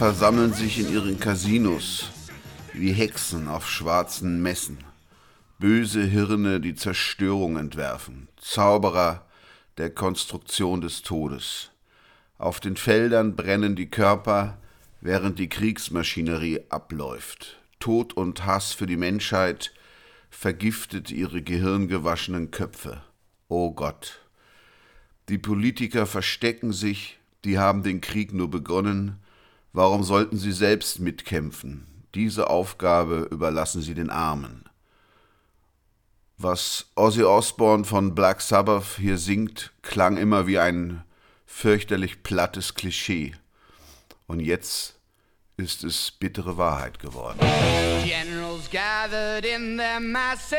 versammeln sich in ihren Casinos wie Hexen auf schwarzen Messen. Böse Hirne, die Zerstörung entwerfen. Zauberer der Konstruktion des Todes. Auf den Feldern brennen die Körper, während die Kriegsmaschinerie abläuft. Tod und Hass für die Menschheit vergiftet ihre gehirngewaschenen Köpfe. O Gott, die Politiker verstecken sich, die haben den Krieg nur begonnen. Warum sollten sie selbst mitkämpfen? Diese Aufgabe überlassen sie den Armen. Was Ozzy Osbourne von Black Sabbath hier singt, klang immer wie ein fürchterlich plattes Klischee. Und jetzt ist es bittere Wahrheit geworden. Generals gathered in their masses,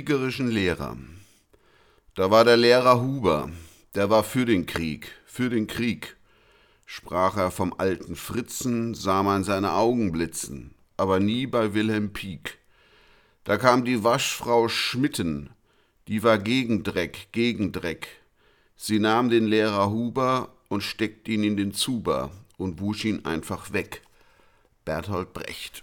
Kriegerischen Lehrer. Da war der Lehrer Huber, der war für den Krieg, für den Krieg. Sprach er vom alten Fritzen, sah man seine Augen blitzen, aber nie bei Wilhelm Pieck. Da kam die Waschfrau Schmitten, die war gegen Dreck, gegen Dreck. Sie nahm den Lehrer Huber und steckte ihn in den Zuber und wusch ihn einfach weg. Berthold Brecht.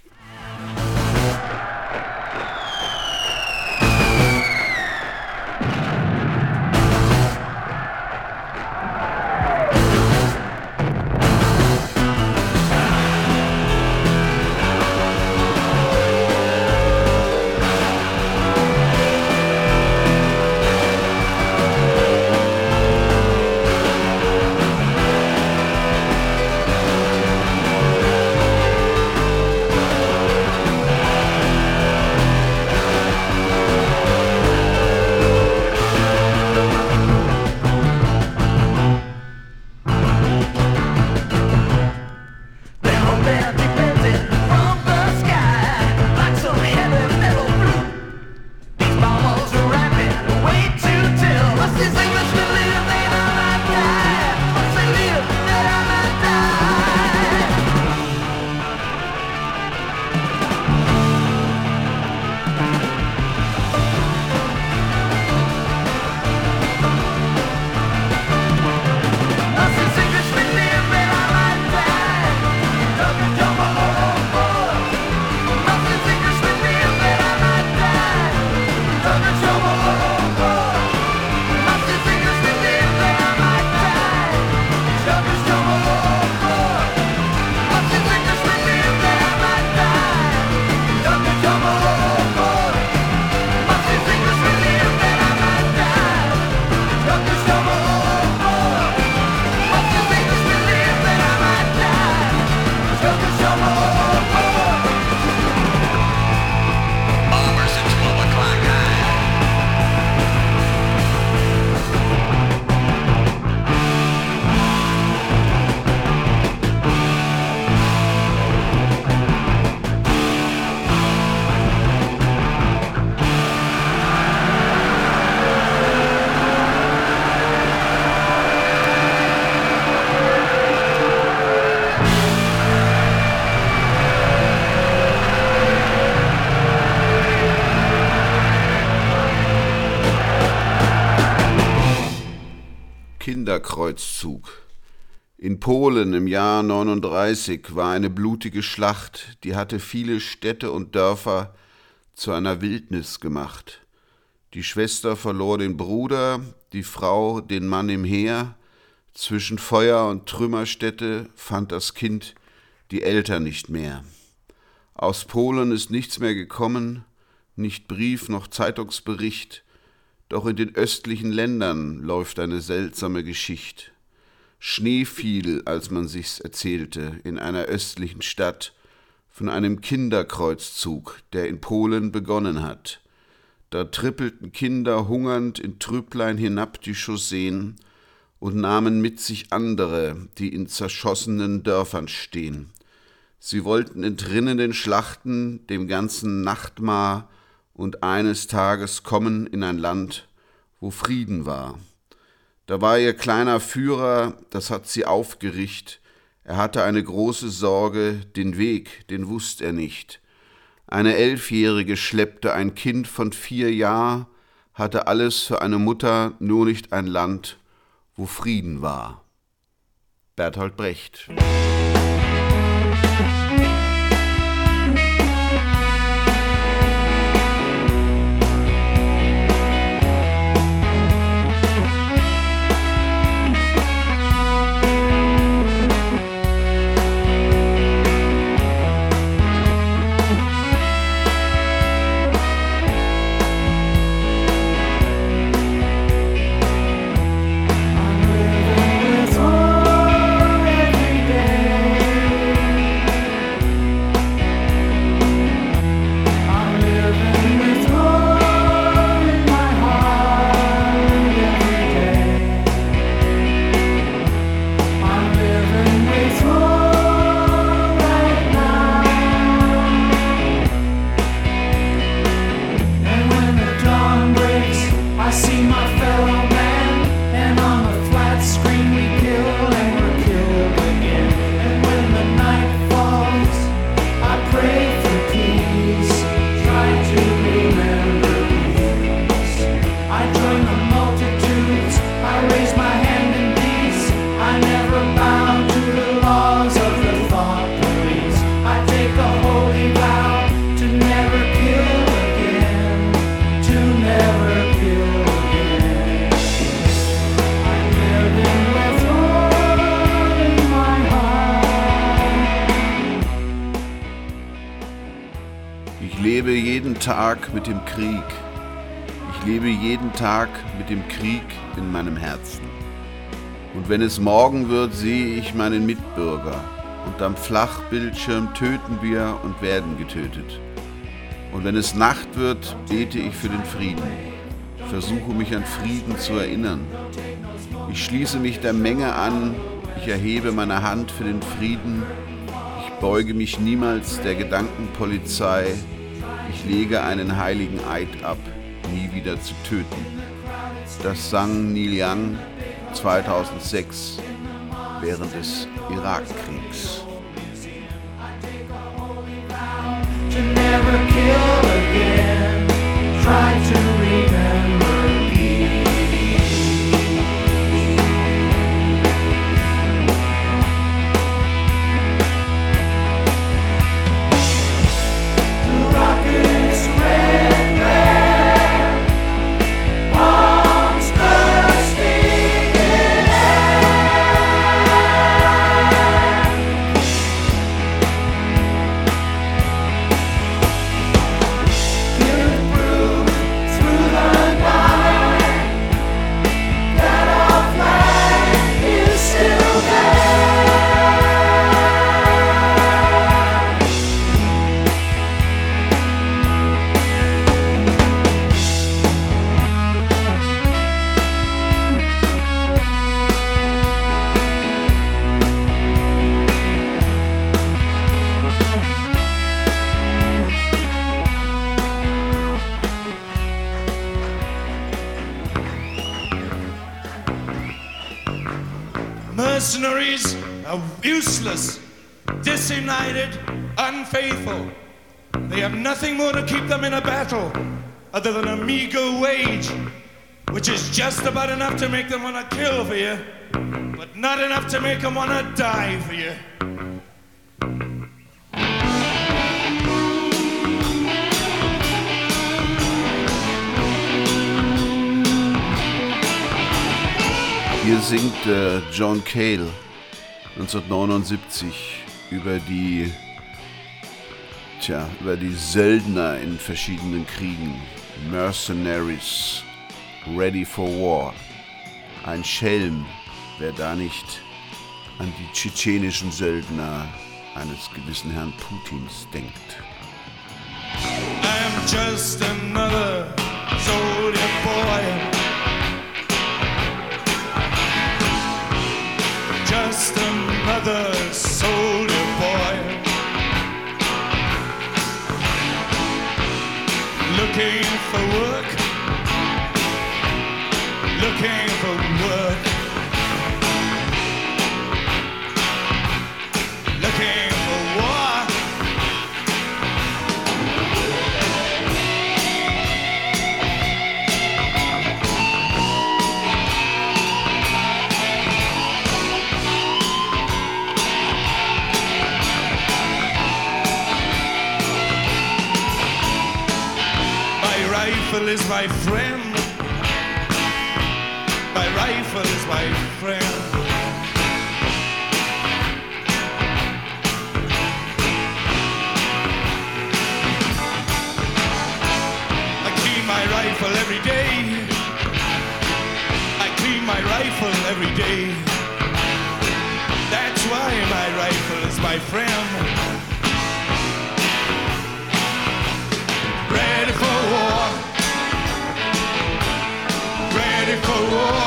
Kinderkreuzzug. In Polen im Jahr 39 war eine blutige Schlacht, die hatte viele Städte und Dörfer zu einer Wildnis gemacht. Die Schwester verlor den Bruder, die Frau den Mann im Heer, zwischen Feuer und Trümmerstätte fand das Kind die Eltern nicht mehr. Aus Polen ist nichts mehr gekommen, nicht Brief noch Zeitungsbericht, doch in den östlichen Ländern läuft eine seltsame Geschichte. Schnee fiel, als man sich's erzählte, in einer östlichen Stadt von einem Kinderkreuzzug, der in Polen begonnen hat. Da trippelten Kinder hungernd in Trüblein hinab die Chausseen und nahmen mit sich andere, die in zerschossenen Dörfern stehen. Sie wollten entrinnen den Schlachten, dem ganzen Nachtmar und eines Tages kommen in ein Land, wo Frieden war. Da war ihr kleiner Führer, das hat sie aufgericht, er hatte eine große Sorge, den Weg, den wusst er nicht. Eine Elfjährige schleppte ein Kind von vier Jahr, hatte alles für eine Mutter, nur nicht ein Land, wo Frieden war. Bertolt Brecht Tag mit dem Krieg. Ich lebe jeden Tag mit dem Krieg in meinem Herzen. Und wenn es morgen wird, sehe ich meinen Mitbürger. Und am Flachbildschirm töten wir und werden getötet. Und wenn es Nacht wird, bete ich für den Frieden. Versuche mich an Frieden zu erinnern. Ich schließe mich der Menge an. Ich erhebe meine Hand für den Frieden. Ich beuge mich niemals der Gedankenpolizei ich lege einen heiligen Eid ab, nie wieder zu töten. Das sang Neil Young 2006 während des Irakkriegs. Meager wage. which is just about enough to make them want to kill for you, but not enough to make them want to die for you. Hier singt äh, John Cale 1979 über die, tja, über die Söldner in verschiedenen Kriegen. Mercenaries, ready for war. Ein Schelm, wer da nicht an die tschetschenischen Söldner eines gewissen Herrn Putins denkt. I'm just another soldier boy. Just another Looking for work. Looking is my friend. My rifle is my friend. I clean my rifle every day. I clean my rifle every day. That's why my rifle is my friend. Oh.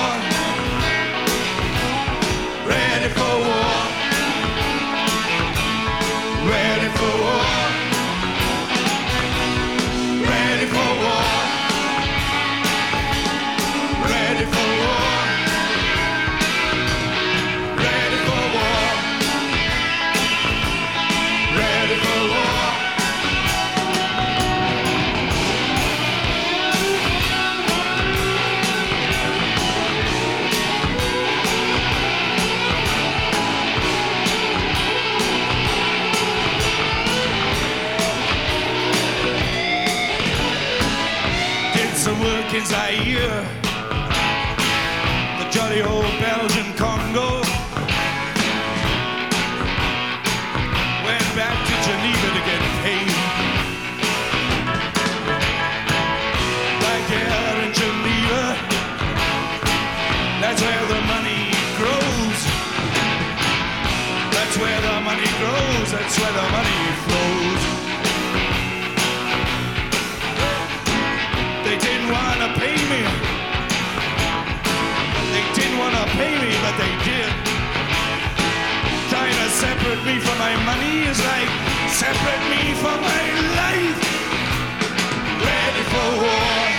In Zaire, the jolly old Belgian Congo. Went back to Geneva to get paid. In Geneva, that's where the money grows. That's where the money grows. That's where the money separate me from my money is like separate me from my life. Ready for war.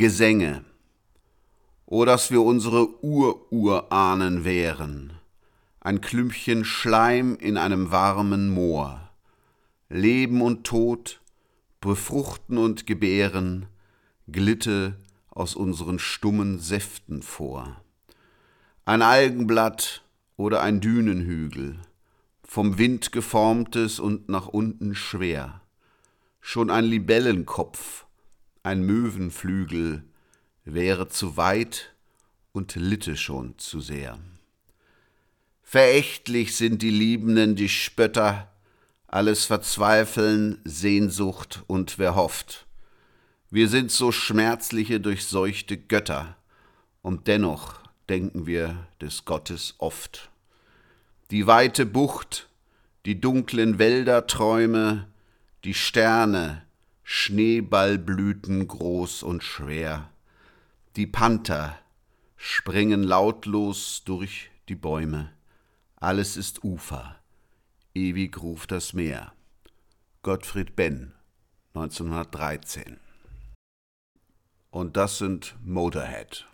Gesänge. O dass wir unsere Ururahnen wären, ein Klümpchen Schleim in einem warmen Moor. Leben und Tod, befruchten und gebären, glitte aus unseren stummen Säften vor. Ein Algenblatt oder ein Dünenhügel, vom Wind geformtes und nach unten schwer. Schon ein Libellenkopf, ein Möwenflügel, wäre zu weit und litte schon zu sehr. Verächtlich sind die Liebenden, die Spötter, alles Verzweifeln, Sehnsucht und wer hofft. Wir sind so schmerzliche, durchseuchte Götter, und dennoch denken wir des Gottes oft. Die weite Bucht, die dunklen Wälderträume, Die Sterne, Schneeballblüten groß und schwer. Die Panther springen lautlos durch die Bäume. Alles ist Ufer, ewig ruft das Meer. Gottfried Benn, 1913. Und das sind Motorhead.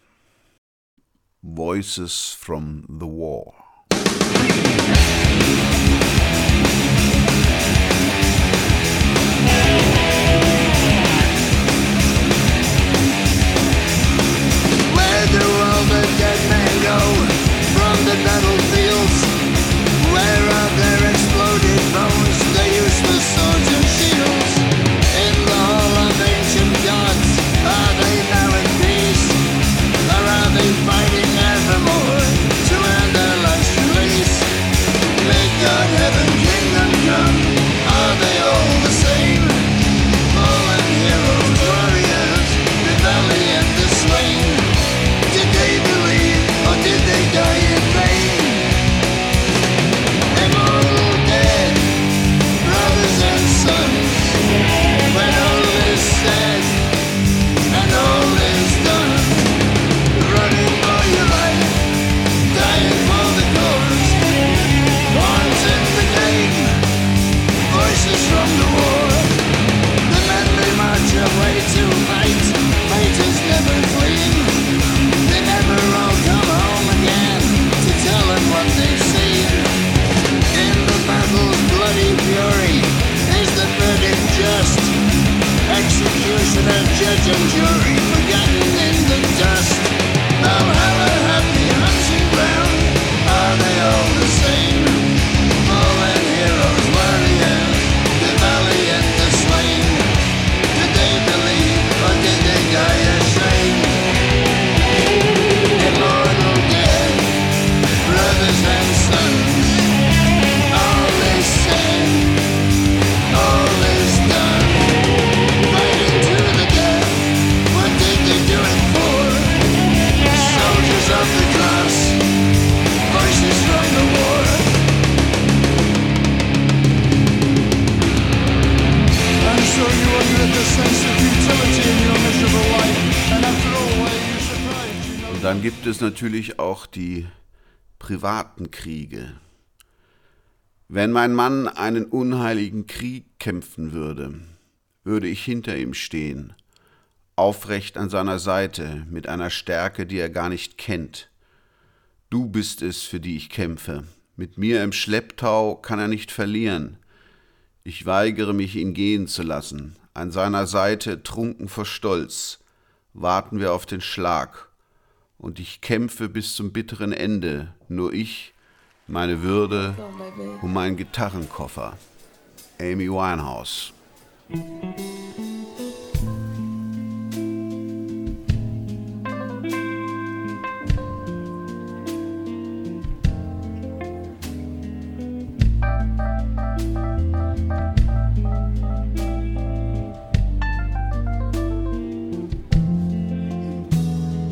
Voices from the War. From the battlefields? Where are their exploded bones, their useless swords and? Natürlich auch die privaten Kriege. Wenn mein Mann einen unheiligen Krieg kämpfen würde, würde ich hinter ihm stehen, aufrecht an seiner Seite, mit einer Stärke, die er gar nicht kennt. Du bist es, für die ich kämpfe. Mit mir im Schlepptau kann er nicht verlieren. Ich weigere mich, ihn gehen zu lassen. An seiner Seite, trunken vor Stolz, warten wir auf den Schlag. Und ich kämpfe bis zum bitteren Ende, nur ich, meine Würde und mein Gitarrenkoffer. Amy Winehouse.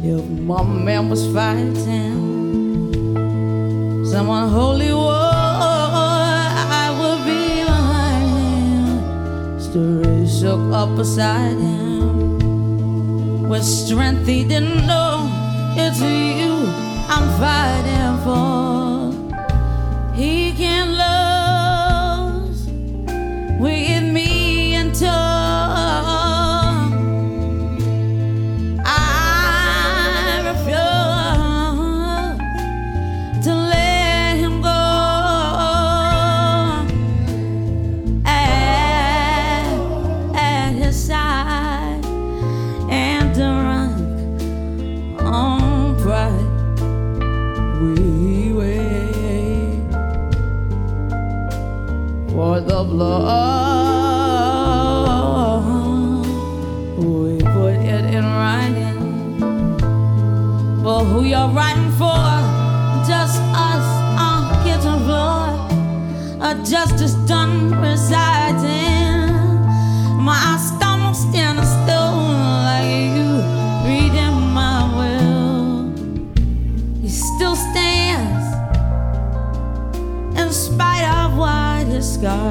If my man was fighting someone holy war, I would be behind him, story shook up beside him with strength he didn't know. It's you I'm fighting for. He can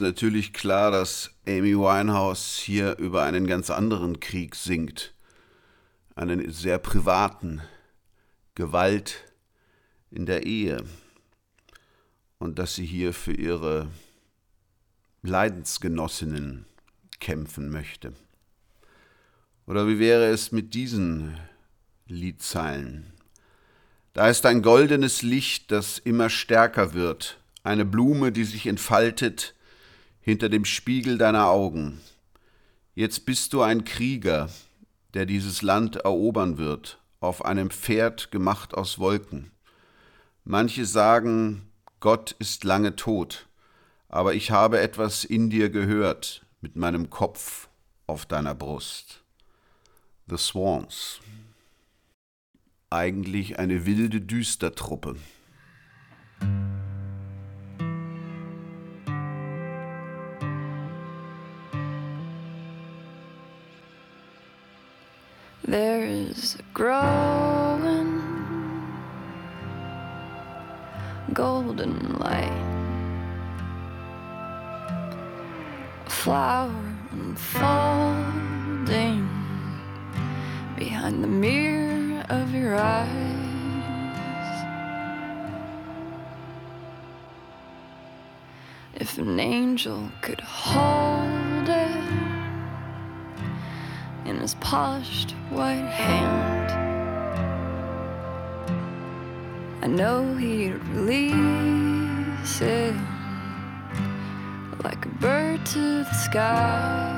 natürlich klar, dass Amy Winehouse hier über einen ganz anderen Krieg singt. Einen sehr privaten. Gewalt in der Ehe. Und dass sie hier für ihre Leidensgenossinnen kämpfen möchte. Oder wie wäre es mit diesen Liedzeilen? Da ist ein goldenes Licht, das immer stärker wird, eine Blume, die sich entfaltet hinter dem Spiegel deiner Augen. Jetzt bist du ein Krieger, der dieses Land erobern wird, auf einem Pferd gemacht aus Wolken. Manche sagen, Gott ist lange tot, aber ich habe etwas in dir gehört mit meinem Kopf auf deiner Brust. The Swans. Eigentlich eine wilde Düstertruppe. There is a growing golden light, a flower unfolding behind the mirror of your eyes. If an angel could hold his polished white hand. I know he'd release it like a bird to the sky.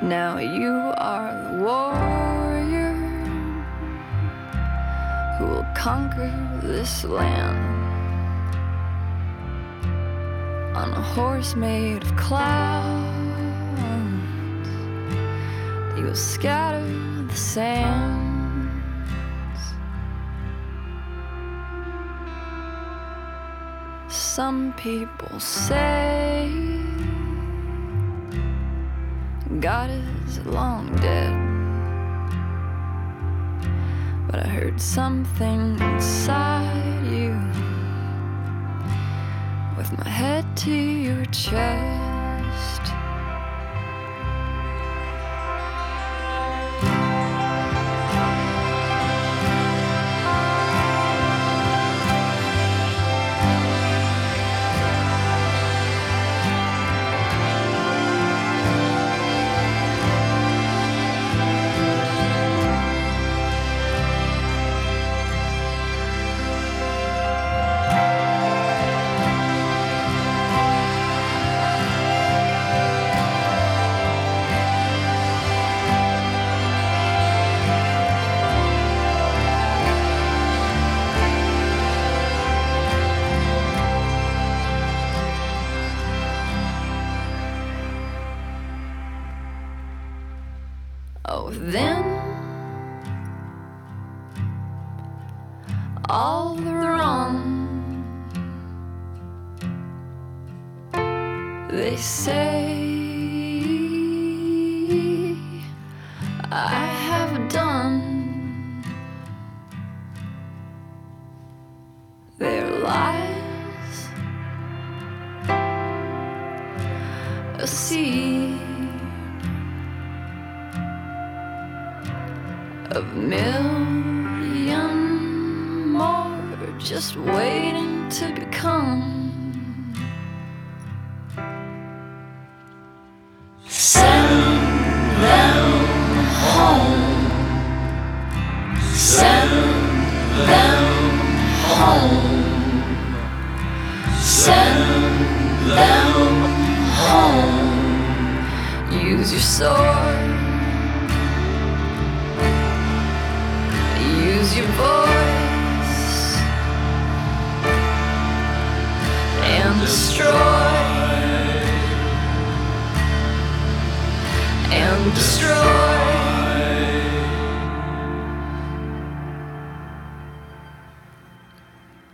Now you are the warrior who will conquer this land on a horse made of clouds. You will scatter the sands. Some people say God is long dead. But I heard something inside you with my head to your chest.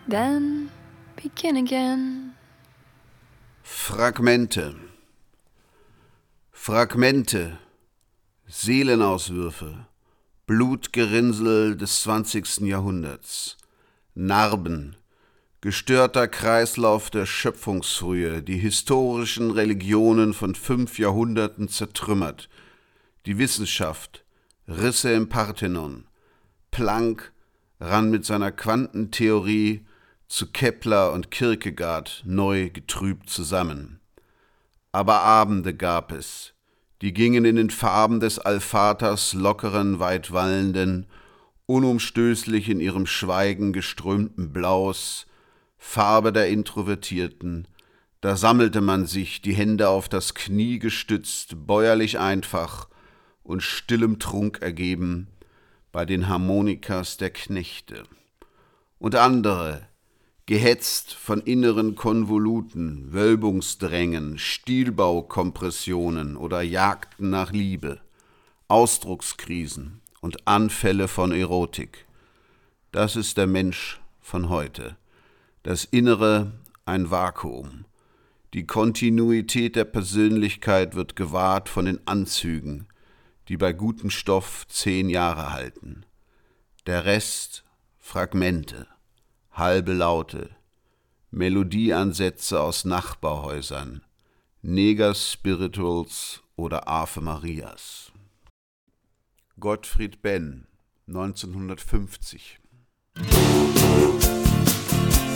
Then begin again. Fragmente. Fragmente. Seelenauswürfe. Blutgerinnsel des 20. Jahrhunderts. Narben. Gestörter Kreislauf der Schöpfungsfrühe, die historischen Religionen von fünf Jahrhunderten zertrümmert, die Wissenschaft, Risse im Parthenon. Planck ran mit seiner Quantentheorie zu Kepler und Kierkegaard neu getrübt zusammen. Aber Abende gab es, die gingen in den Farben des Allvaters lockeren, weit wallenden, unumstößlich in ihrem Schweigen geströmten Blaus, Farbe der Introvertierten, da sammelte man sich, die Hände auf das Knie gestützt, bäuerlich einfach und stillem Trunk ergeben, bei den Harmonikas der Knechte. Und andere, gehetzt von inneren Konvoluten, Wölbungsdrängen, Stilbaukompressionen oder Jagden nach Liebe, Ausdruckskrisen und Anfälle von Erotik. Das ist der Mensch von heute. Das Innere ein Vakuum. Die Kontinuität der Persönlichkeit wird gewahrt von den Anzügen, die bei gutem Stoff zehn Jahre halten. Der Rest Fragmente halbe Laute, Melodieansätze aus Nachbarhäusern, Neger-Spirituals oder Ave Marias. Gottfried Benn, 1950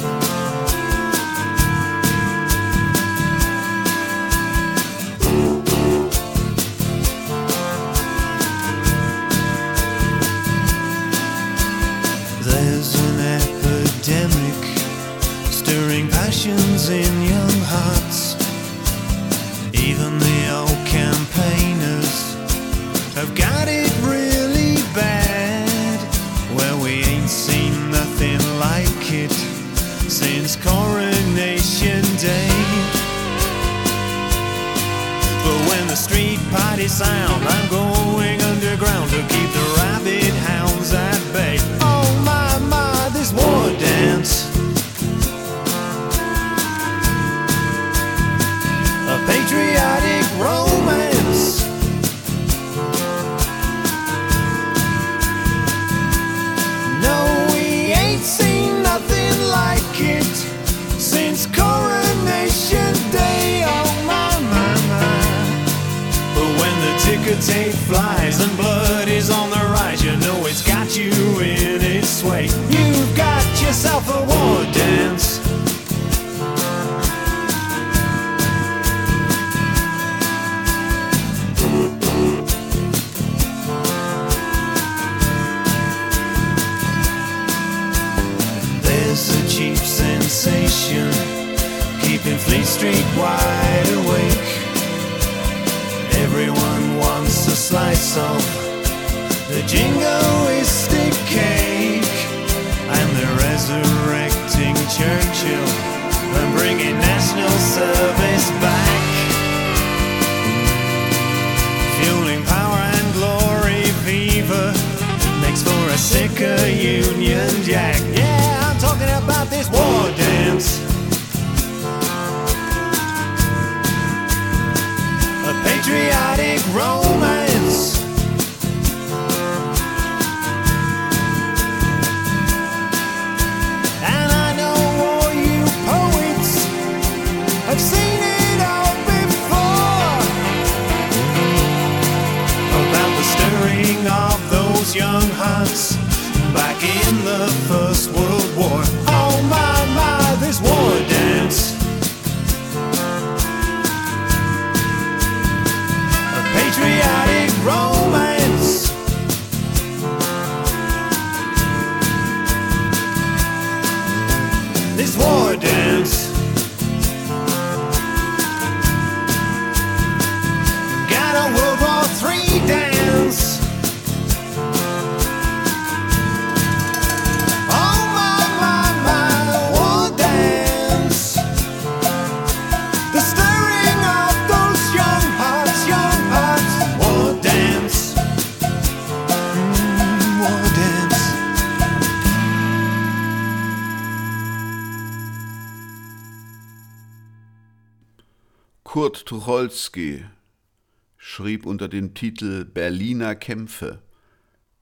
There's passions in young hearts. Even the old campaigners have got it really bad. Where we ain't seen nothing like it since Coronation Day. But when the street parties sound, Kurt Tucholsky schrieb unter dem Titel Berliner Kämpfe.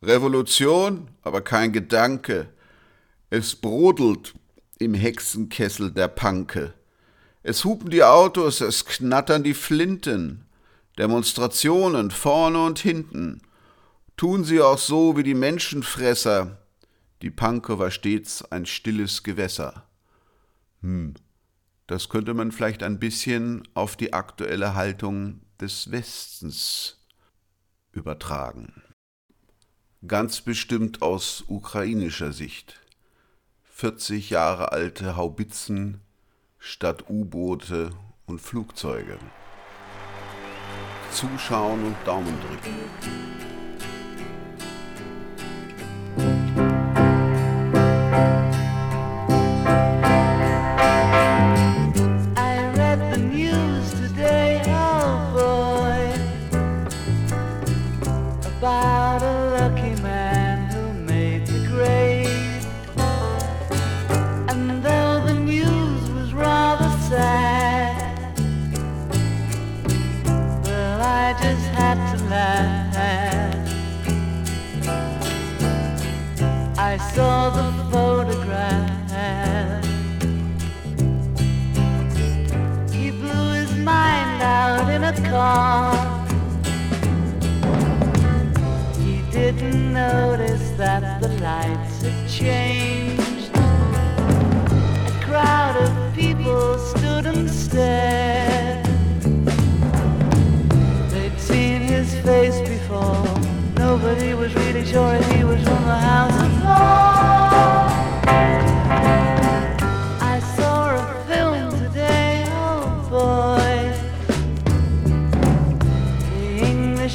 Revolution, aber kein Gedanke. Es brodelt im Hexenkessel der Panke. Es hupen die Autos, es knattern die Flinten. Demonstrationen vorne und hinten. Tun sie auch so wie die Menschenfresser. Die Panke war stets ein stilles Gewässer. Hm, das könnte man vielleicht ein bisschen auf die aktuelle Haltung des Westens übertragen. Ganz bestimmt aus ukrainischer Sicht. 40 Jahre alte Haubitzen statt U-Boote und Flugzeuge. Zuschauen und Daumen drücken. He didn't notice that the lights had changed. A crowd of people stood and stared. They'd seen his face before. Nobody was really sure he was from the House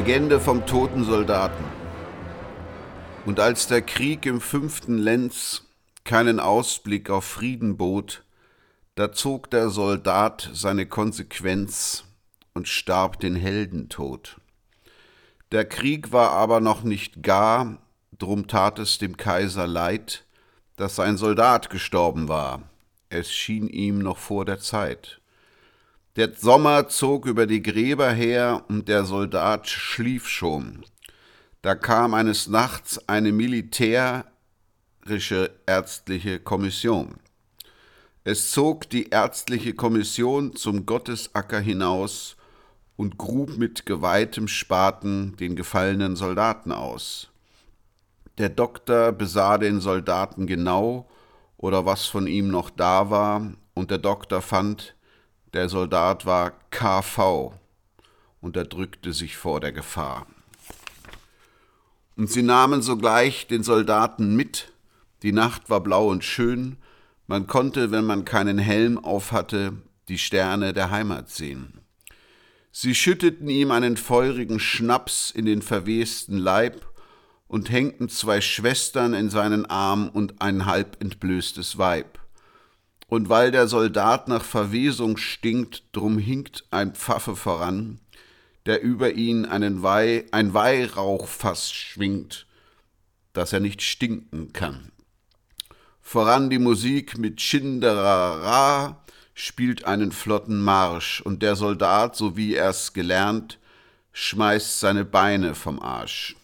Legende vom toten Soldaten. Und als der Krieg im fünften Lenz keinen Ausblick auf Frieden bot, da zog der Soldat seine Konsequenz und starb den Heldentod. Der Krieg war aber noch nicht gar, drum tat es dem Kaiser leid, dass sein Soldat gestorben war. Es schien ihm noch vor der Zeit. Der Sommer zog über die Gräber her und der Soldat schlief schon. Da kam eines Nachts eine militärische ärztliche Kommission. Es zog die ärztliche Kommission zum Gottesacker hinaus und grub mit geweihtem Spaten den gefallenen Soldaten aus. Der Doktor besah den Soldaten genau oder was von ihm noch da war, und der Doktor fand, der Soldat war KV und er drückte sich vor der Gefahr. Und sie nahmen sogleich den Soldaten mit, die Nacht war blau und schön, man konnte, wenn man keinen Helm aufhatte, die Sterne der Heimat sehen. Sie schütteten ihm einen feurigen Schnaps in den verwesten Leib und hängten zwei Schwestern in seinen Arm und ein halb entblößtes Weib. Und weil der Soldat nach Verwesung stinkt, drum hinkt ein Pfaffe voran, der über ihn einen Weih, ein Weihrauchfass schwingt, dass er nicht stinken kann. Voran die Musik mit Schinderara spielt einen flotten Marsch, und der Soldat, so wie er's gelernt, schmeißt seine Beine vom Arsch.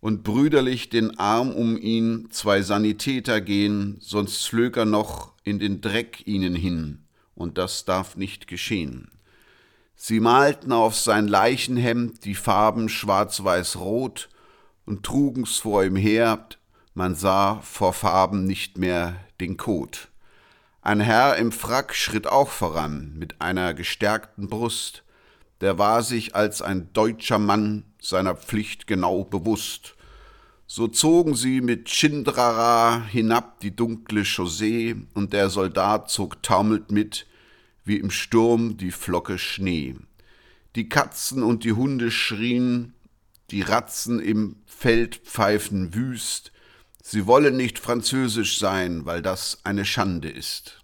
und brüderlich den Arm um ihn zwei Sanitäter gehen, sonst flög er noch in den Dreck ihnen hin, und das darf nicht geschehen. Sie malten auf sein Leichenhemd die Farben schwarz-weiß-rot und trugen's vor ihm her, man sah vor Farben nicht mehr den Kot. Ein Herr im Frack schritt auch voran mit einer gestärkten Brust, der war sich als ein deutscher Mann seiner Pflicht genau bewusst. So zogen sie mit Chindrara hinab die dunkle Chaussee, und der Soldat zog taumelt mit, wie im Sturm die Flocke Schnee. Die Katzen und die Hunde schrien, die Ratzen im Feld pfeifen wüst, sie wollen nicht französisch sein, weil das eine Schande ist.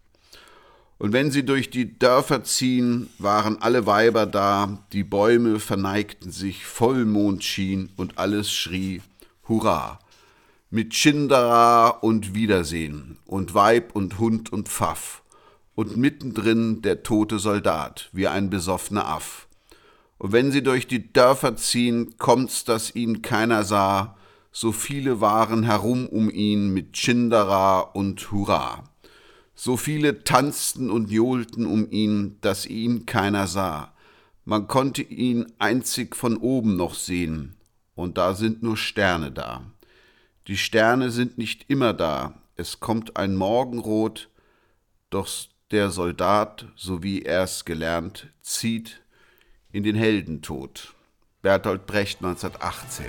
Und wenn sie durch die Dörfer ziehen, waren alle Weiber da, die Bäume verneigten sich, Vollmond schien und alles schrie Hurra! Mit Schindera und Wiedersehen und Weib und Hund und Pfaff und mittendrin der tote Soldat, wie ein besoffener Aff. Und wenn sie durch die Dörfer ziehen, kommt's, dass ihn keiner sah, so viele waren herum um ihn mit Schindera und Hurra. So viele tanzten und johlten um ihn, dass ihn keiner sah. Man konnte ihn einzig von oben noch sehen, und da sind nur Sterne da. Die Sterne sind nicht immer da, es kommt ein Morgenrot, doch der Soldat, so wie er's gelernt, zieht in den Heldentod. Bertolt Brecht 1918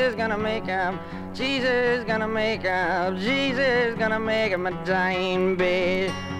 Jesus gonna make him. Jesus gonna make him. Jesus gonna make him a dying bed.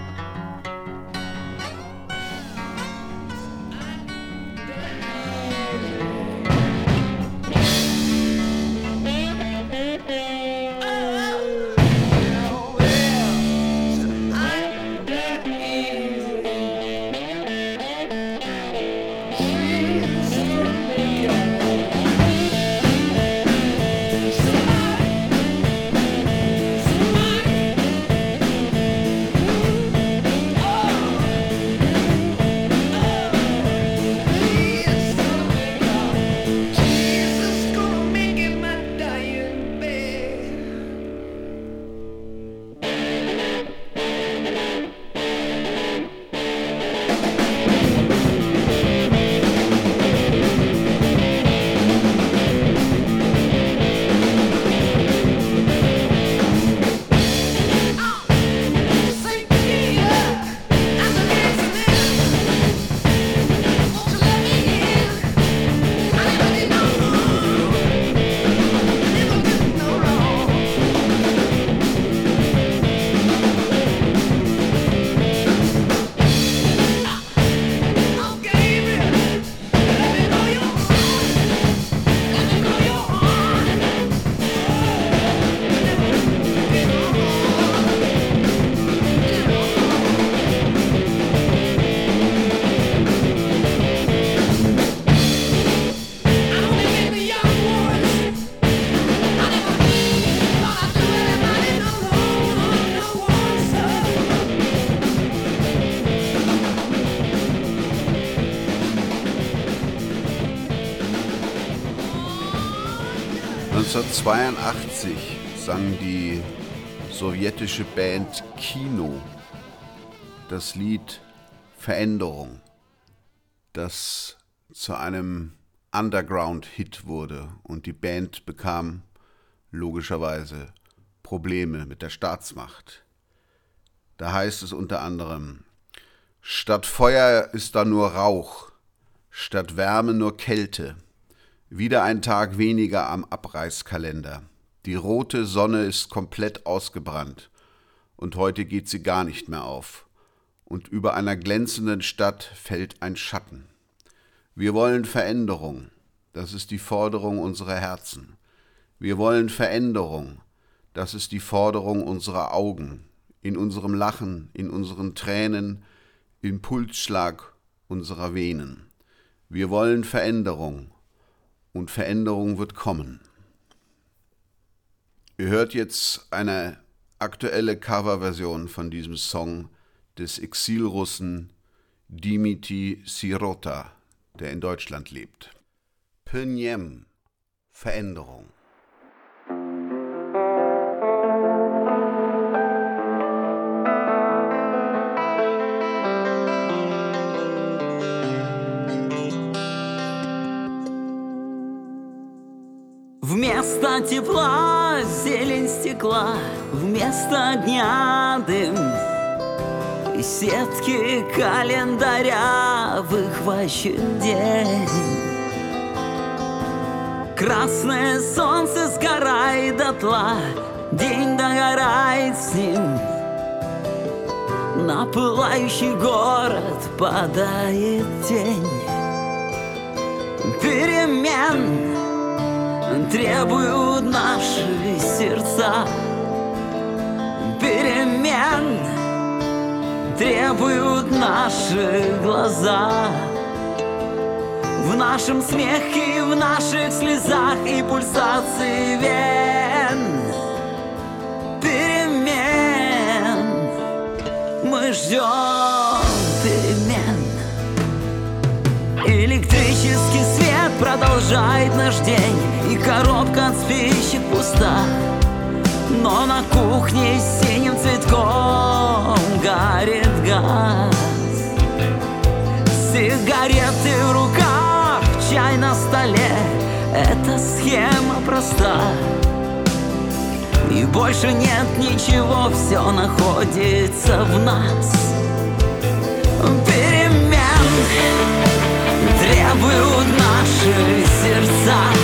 1982 sang die sowjetische Band Kino das Lied Veränderung, das zu einem Underground-Hit wurde und die Band bekam logischerweise Probleme mit der Staatsmacht. Da heißt es unter anderem, statt Feuer ist da nur Rauch, statt Wärme nur Kälte. Wieder ein Tag weniger am Abreißkalender. Die rote Sonne ist komplett ausgebrannt und heute geht sie gar nicht mehr auf. Und über einer glänzenden Stadt fällt ein Schatten. Wir wollen Veränderung, das ist die Forderung unserer Herzen. Wir wollen Veränderung, das ist die Forderung unserer Augen, in unserem Lachen, in unseren Tränen, im Pulsschlag unserer Venen. Wir wollen Veränderung, und Veränderung wird kommen. Ihr hört jetzt eine aktuelle Coverversion von diesem Song des Exilrussen Dimiti Sirota, der in Deutschland lebt. Pynjem, Veränderung. Вместо тепла зелень стекла, вместо дня дым. И сетки календаря выхвачен день. Красное солнце сгорает дотла, день догорает с ним. На пылающий город падает тень. Перемен требуют наши сердца Перемен. Требуют наши глаза. В нашем смехе, в наших слезах и пульсации вен. Перемен. Мы ждем перемен. Электрический свет продолжает наш день И коробка от спичек пуста. Но на кухне синим цветком горит газ. Сигареты в руках, чай на столе. Эта схема проста. И больше нет ничего, все находится в нас. Перемен not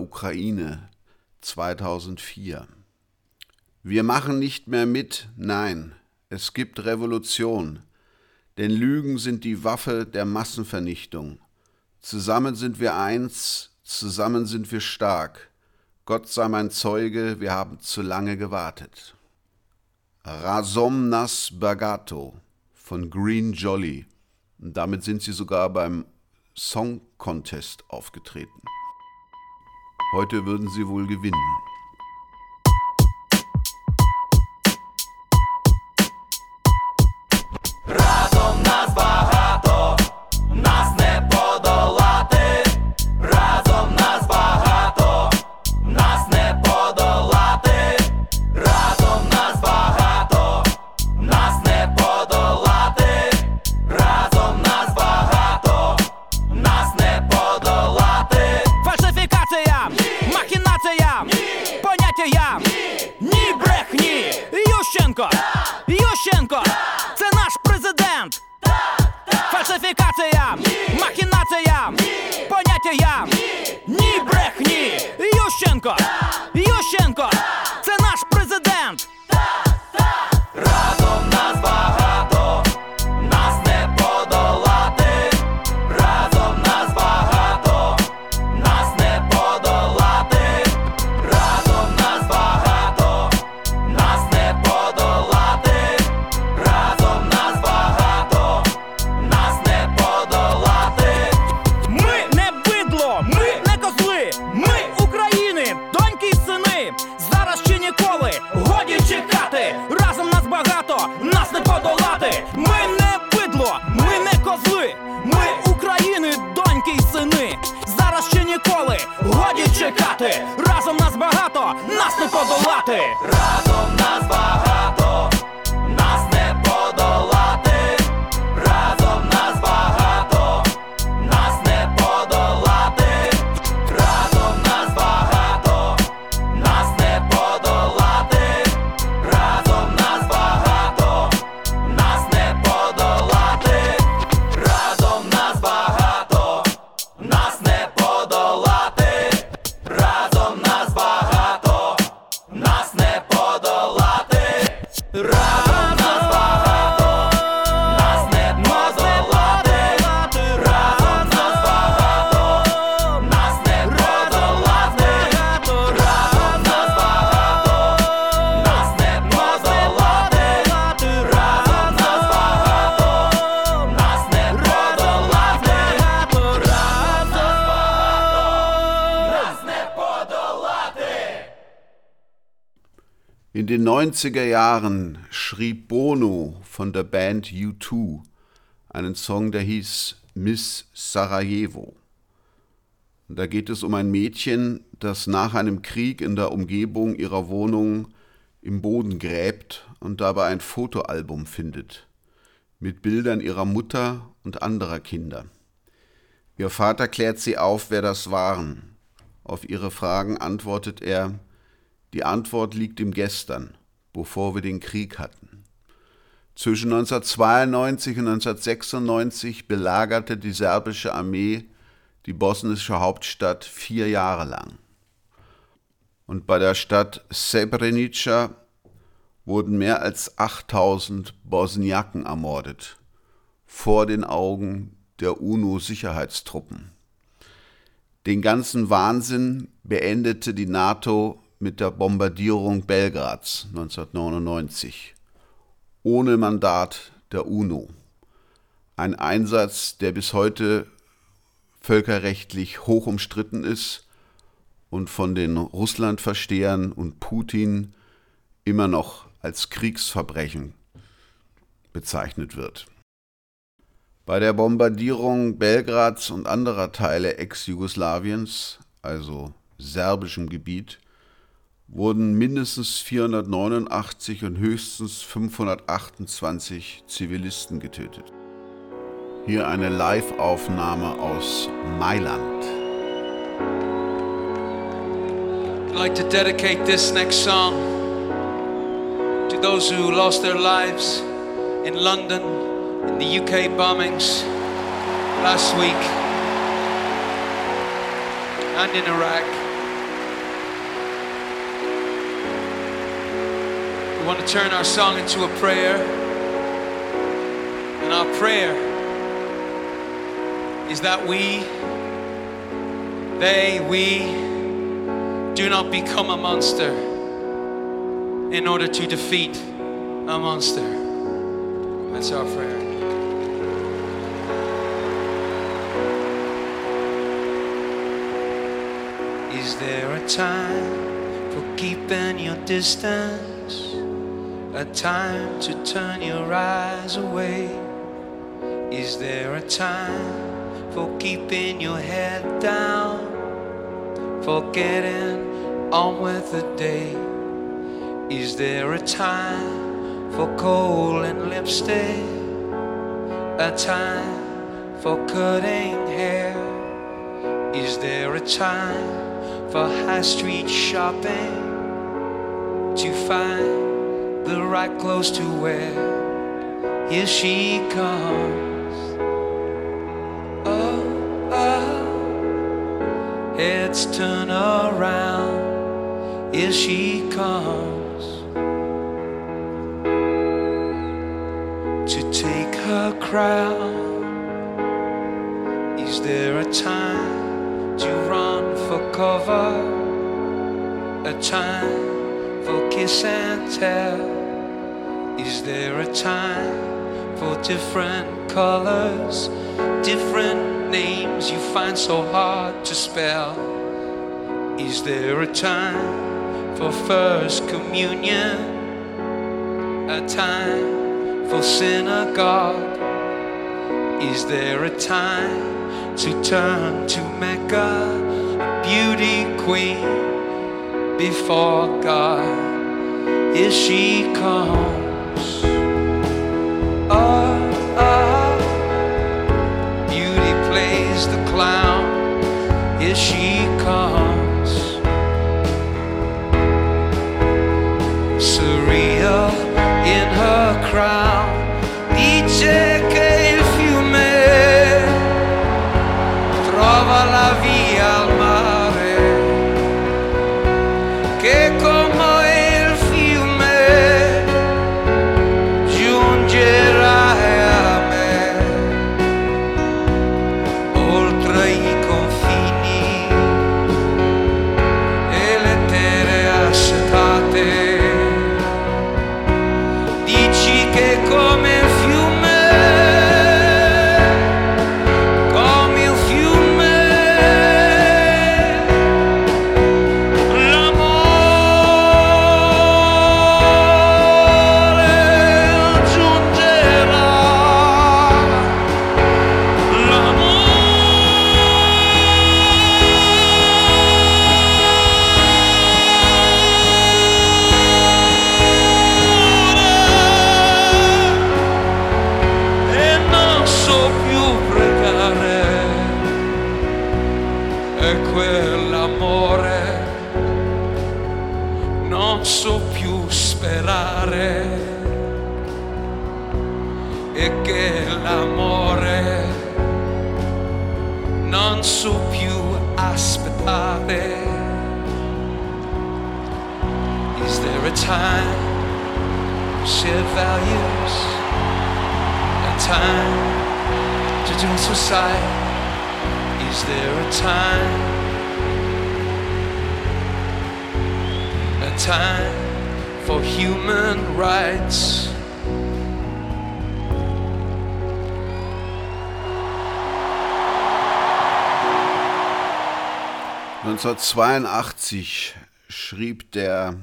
Ukraine 2004. Wir machen nicht mehr mit, nein, es gibt Revolution, denn Lügen sind die Waffe der Massenvernichtung. Zusammen sind wir eins, zusammen sind wir stark. Gott sei mein Zeuge, wir haben zu lange gewartet. Rasomnas Bagato von Green Jolly. Und damit sind sie sogar beim Song Contest aufgetreten. Heute würden sie wohl gewinnen. Den 90er Jahren schrieb Bono von der Band U2 einen Song, der hieß Miss Sarajevo. Da geht es um ein Mädchen, das nach einem Krieg in der Umgebung ihrer Wohnung im Boden gräbt und dabei ein Fotoalbum findet mit Bildern ihrer Mutter und anderer Kinder. Ihr Vater klärt sie auf, wer das waren. Auf ihre Fragen antwortet er, die Antwort liegt im Gestern, bevor wir den Krieg hatten. Zwischen 1992 und 1996 belagerte die serbische Armee die bosnische Hauptstadt vier Jahre lang. Und bei der Stadt Srebrenica wurden mehr als 8000 Bosniaken ermordet, vor den Augen der UNO-Sicherheitstruppen. Den ganzen Wahnsinn beendete die NATO mit der Bombardierung Belgrads 1999 ohne Mandat der UNO. Ein Einsatz, der bis heute völkerrechtlich hoch umstritten ist und von den Russlandverstehern und Putin immer noch als Kriegsverbrechen bezeichnet wird. Bei der Bombardierung Belgrads und anderer Teile Ex-Jugoslawiens, also serbischem Gebiet, wurden mindestens 489 und höchstens 528 Zivilisten getötet. Hier eine Live-Aufnahme aus Mailand. I'd like to dedicate this next song to those who lost their lives in London, in the UK bombings last week, and in Iraq. want to turn our song into a prayer. And our prayer is that we, they, we do not become a monster in order to defeat a monster. That's our prayer. Is there a time for keeping your distance? A time to turn your eyes away? Is there a time for keeping your head down? For getting on with the day? Is there a time for coal and lipstick? A time for cutting hair? Is there a time for high street shopping? To find the right clothes to wear? Here she comes. Oh, oh. Heads turn around. Here she comes. To take her crown. Is there a time to run for cover? A time for kiss and tell? Is there a time for different colors? Different names you find so hard to spell? Is there a time for first communion? A time for synagogue? Is there a time to turn to Mecca, a beauty queen before God? Is she comes. She 1982 schrieb der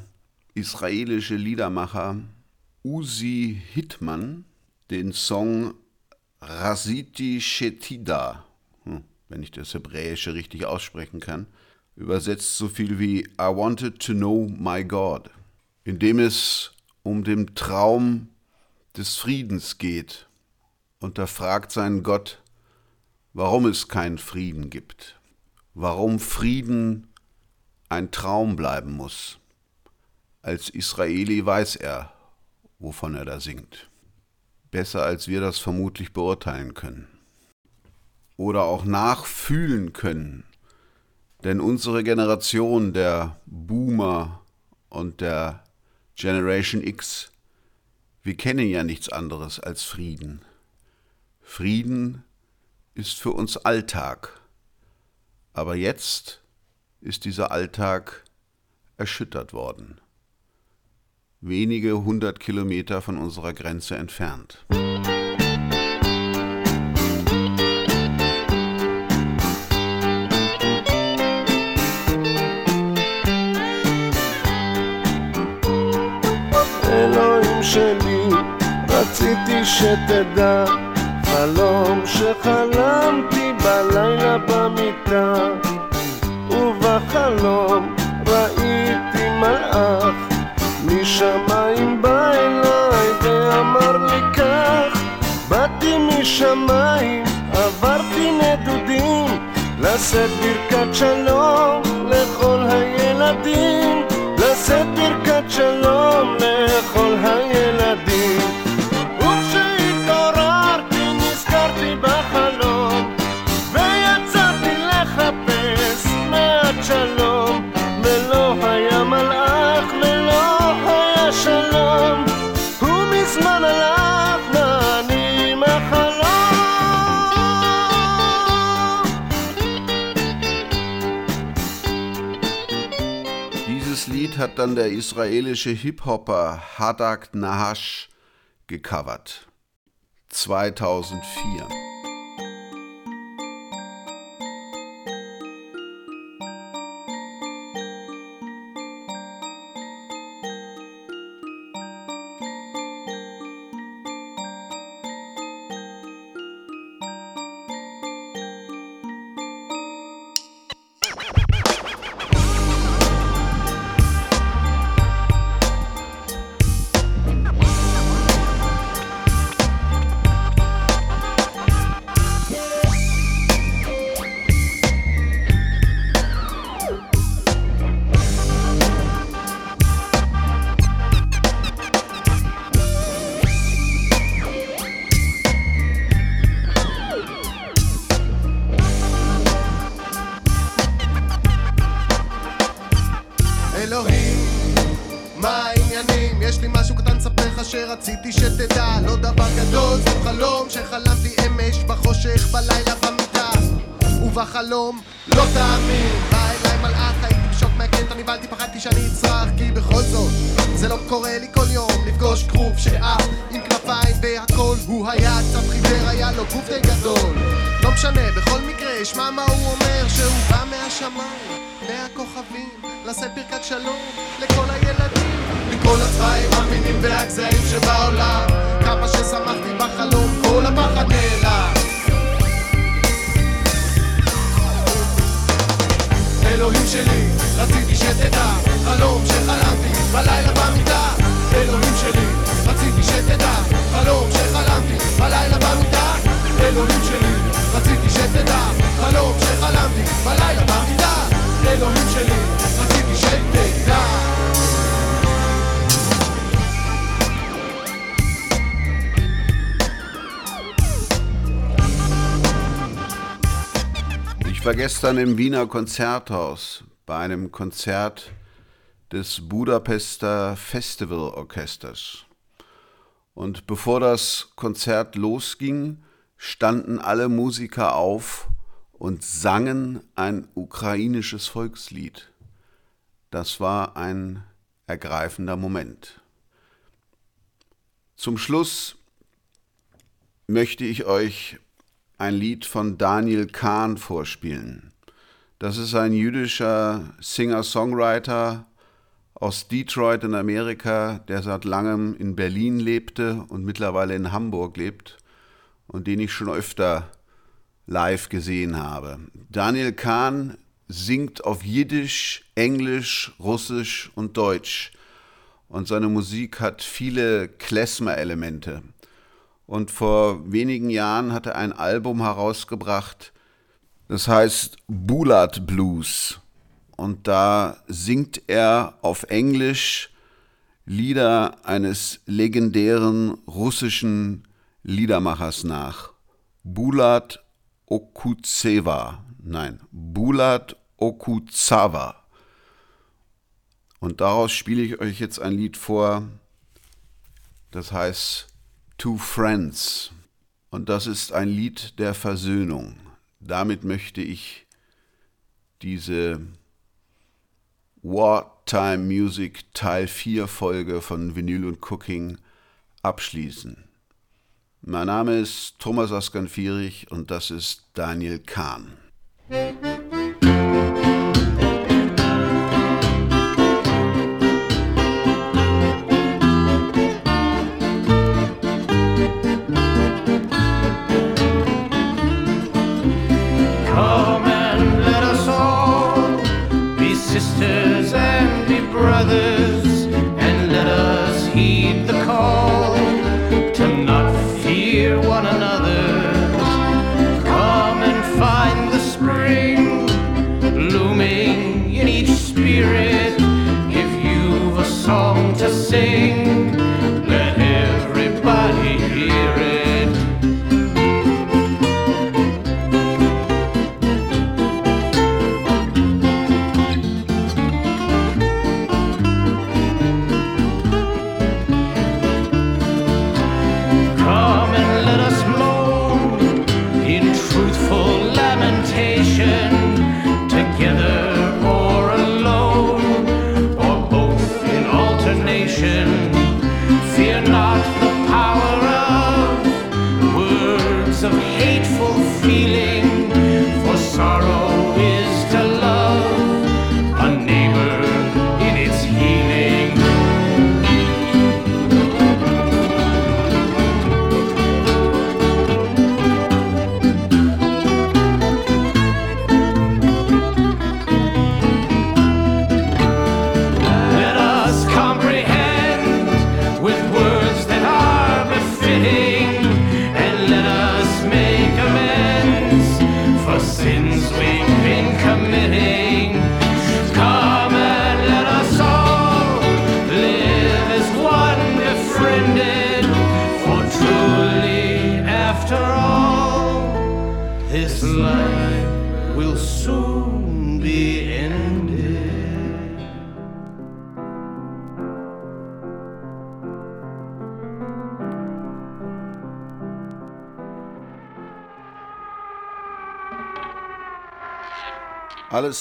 israelische Liedermacher Uzi Hitman den Song Rasiti Shetida, hm, wenn ich das Hebräische richtig aussprechen kann, übersetzt so viel wie I wanted to know my God, in dem es um den Traum des Friedens geht. Und er fragt seinen Gott, warum es keinen Frieden gibt, warum Frieden ein Traum bleiben muss. Als Israeli weiß er, wovon er da singt. Besser als wir das vermutlich beurteilen können. Oder auch nachfühlen können. Denn unsere Generation der Boomer und der Generation X, wir kennen ja nichts anderes als Frieden. Frieden ist für uns Alltag. Aber jetzt ist dieser Alltag erschüttert worden. Wenige hundert Kilometer von unserer Grenze entfernt. אלוהים שלי, רציתי שתדע, חלום שחלמתי משמיים, עברתי נדודים, לשאת ברכת שלום לכל הילדים, לשאת ברכת שלום dann der israelische Hip-Hopper Hadak Nahash gecovert. 2004. gestern im Wiener Konzerthaus bei einem Konzert des Budapester Festivalorchesters. Und bevor das Konzert losging, standen alle Musiker auf und sangen ein ukrainisches Volkslied. Das war ein ergreifender Moment. Zum Schluss möchte ich euch ein Lied von Daniel Kahn vorspielen. Das ist ein jüdischer Singer-Songwriter aus Detroit in Amerika, der seit langem in Berlin lebte und mittlerweile in Hamburg lebt und den ich schon öfter live gesehen habe. Daniel Kahn singt auf Jiddisch, Englisch, Russisch und Deutsch und seine Musik hat viele Klezmer-Elemente. Und vor wenigen Jahren hat er ein Album herausgebracht, das heißt Bulat Blues. Und da singt er auf Englisch Lieder eines legendären russischen Liedermachers nach. Bulat Okutseva. Nein, Bulat Okutsava. Und daraus spiele ich euch jetzt ein Lied vor, das heißt Two Friends. Und das ist ein Lied der Versöhnung. Damit möchte ich diese Wartime Music Teil 4 Folge von Vinyl und Cooking abschließen. Mein Name ist Thomas Askanfierich und das ist Daniel Kahn.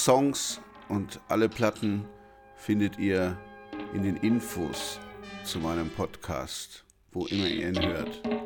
Songs und alle Platten findet ihr in den Infos zu meinem Podcast, wo immer ihr ihn hört.